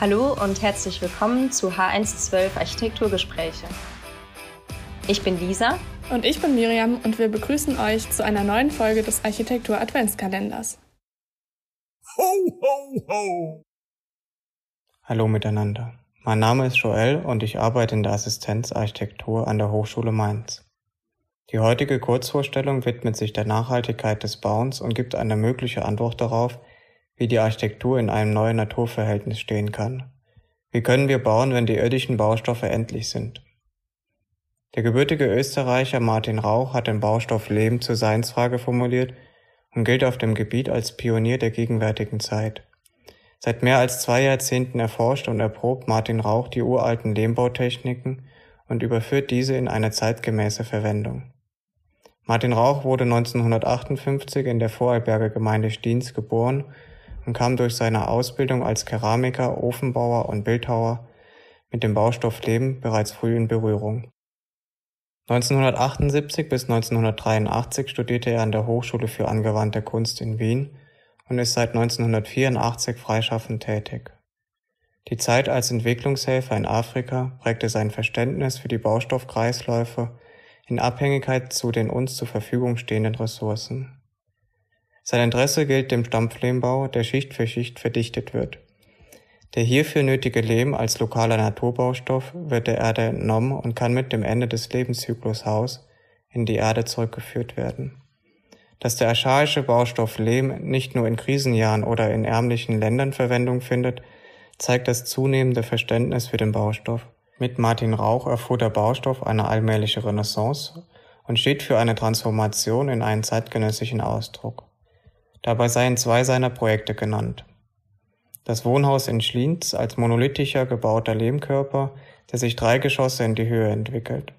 Hallo und herzlich willkommen zu H112 Architekturgespräche. Ich bin Lisa. Und ich bin Miriam und wir begrüßen euch zu einer neuen Folge des Architektur Adventskalenders. Ho, ho, ho! Hallo miteinander. Mein Name ist Joel und ich arbeite in der Assistenz Architektur an der Hochschule Mainz. Die heutige Kurzvorstellung widmet sich der Nachhaltigkeit des Bauens und gibt eine mögliche Antwort darauf, wie die Architektur in einem neuen Naturverhältnis stehen kann. Wie können wir bauen, wenn die irdischen Baustoffe endlich sind? Der gebürtige Österreicher Martin Rauch hat den Baustoff Leben zur Seinsfrage formuliert und gilt auf dem Gebiet als Pionier der gegenwärtigen Zeit. Seit mehr als zwei Jahrzehnten erforscht und erprobt Martin Rauch die uralten Lehmbautechniken und überführt diese in eine zeitgemäße Verwendung. Martin Rauch wurde 1958 in der Vorarlberger Gemeinde Stiens geboren und kam durch seine Ausbildung als Keramiker, Ofenbauer und Bildhauer mit dem Baustoff Lehm bereits früh in Berührung. 1978 bis 1983 studierte er an der Hochschule für angewandte Kunst in Wien und ist seit 1984 freischaffend tätig. Die Zeit als Entwicklungshelfer in Afrika prägte sein Verständnis für die Baustoffkreisläufe in Abhängigkeit zu den uns zur Verfügung stehenden Ressourcen. Sein Interesse gilt dem Stampflehmbau, der Schicht für Schicht verdichtet wird. Der hierfür nötige Lehm als lokaler Naturbaustoff wird der Erde entnommen und kann mit dem Ende des Lebenszyklus Haus in die Erde zurückgeführt werden dass der archaische Baustoff Lehm nicht nur in Krisenjahren oder in ärmlichen Ländern Verwendung findet, zeigt das zunehmende Verständnis für den Baustoff. Mit Martin Rauch erfuhr der Baustoff eine allmähliche Renaissance und steht für eine Transformation in einen zeitgenössischen Ausdruck. Dabei seien zwei seiner Projekte genannt. Das Wohnhaus in Schlienz als monolithischer gebauter Lehmkörper, der sich drei Geschosse in die Höhe entwickelt.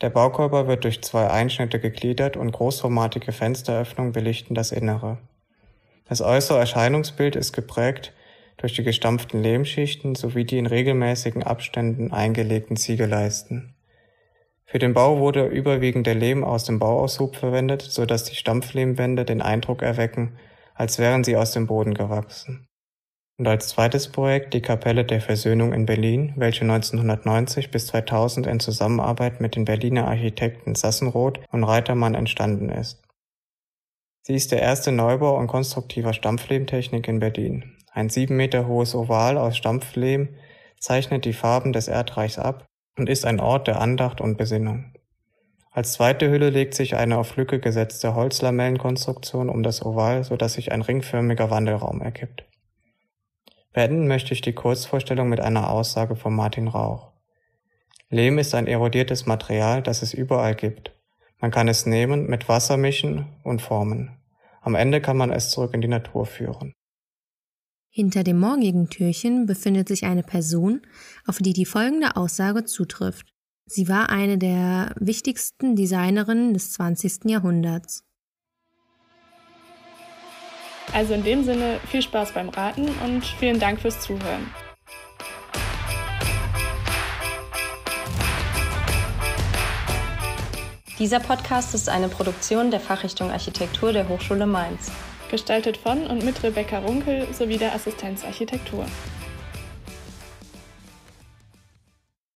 Der Baukörper wird durch zwei Einschnitte gegliedert und großformatige Fensteröffnungen belichten das Innere. Das äußere Erscheinungsbild ist geprägt durch die gestampften Lehmschichten sowie die in regelmäßigen Abständen eingelegten Ziegeleisten. Für den Bau wurde überwiegend der Lehm aus dem Bauaushub verwendet, so dass die Stampflehmwände den Eindruck erwecken, als wären sie aus dem Boden gewachsen und als zweites Projekt die Kapelle der Versöhnung in Berlin, welche 1990 bis 2000 in Zusammenarbeit mit den Berliner Architekten Sassenroth und Reitermann entstanden ist. Sie ist der erste Neubau und konstruktiver Stampflehmtechnik in Berlin. Ein sieben Meter hohes Oval aus Stampflehm zeichnet die Farben des Erdreichs ab und ist ein Ort der Andacht und Besinnung. Als zweite Hülle legt sich eine auf Lücke gesetzte Holzlamellenkonstruktion um das Oval, so dass sich ein ringförmiger Wandelraum ergibt. Beenden möchte ich die Kurzvorstellung mit einer Aussage von Martin Rauch. Lehm ist ein erodiertes Material, das es überall gibt. Man kann es nehmen, mit Wasser mischen und formen. Am Ende kann man es zurück in die Natur führen. Hinter dem morgigen Türchen befindet sich eine Person, auf die die folgende Aussage zutrifft. Sie war eine der wichtigsten Designerinnen des 20. Jahrhunderts. Also in dem Sinne viel Spaß beim Raten und vielen Dank fürs Zuhören. Dieser Podcast ist eine Produktion der Fachrichtung Architektur der Hochschule Mainz. Gestaltet von und mit Rebecca Runkel sowie der Assistenz Architektur.